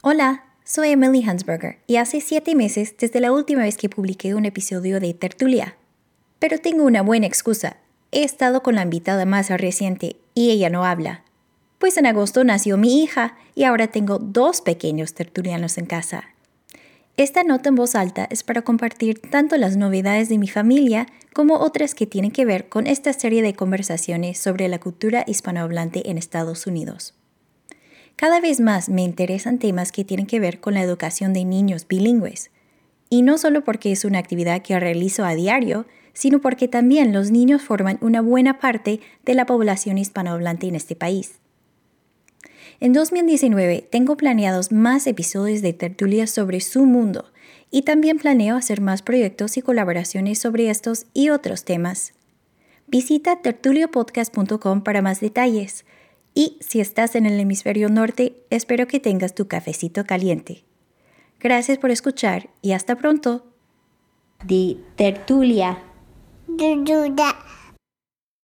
Hola, soy Emily Hansberger y hace siete meses desde la última vez que publiqué un episodio de Tertulia. Pero tengo una buena excusa. He estado con la invitada más reciente y ella no habla. Pues en agosto nació mi hija y ahora tengo dos pequeños tertulianos en casa. Esta nota en voz alta es para compartir tanto las novedades de mi familia como otras que tienen que ver con esta serie de conversaciones sobre la cultura hispanohablante en Estados Unidos. Cada vez más me interesan temas que tienen que ver con la educación de niños bilingües. Y no solo porque es una actividad que realizo a diario, sino porque también los niños forman una buena parte de la población hispanohablante en este país. En 2019 tengo planeados más episodios de tertulias sobre su mundo y también planeo hacer más proyectos y colaboraciones sobre estos y otros temas. Visita tertuliopodcast.com para más detalles. Y si estás en el hemisferio norte, espero que tengas tu cafecito caliente. Gracias por escuchar y hasta pronto. De tertulia. Tertulia.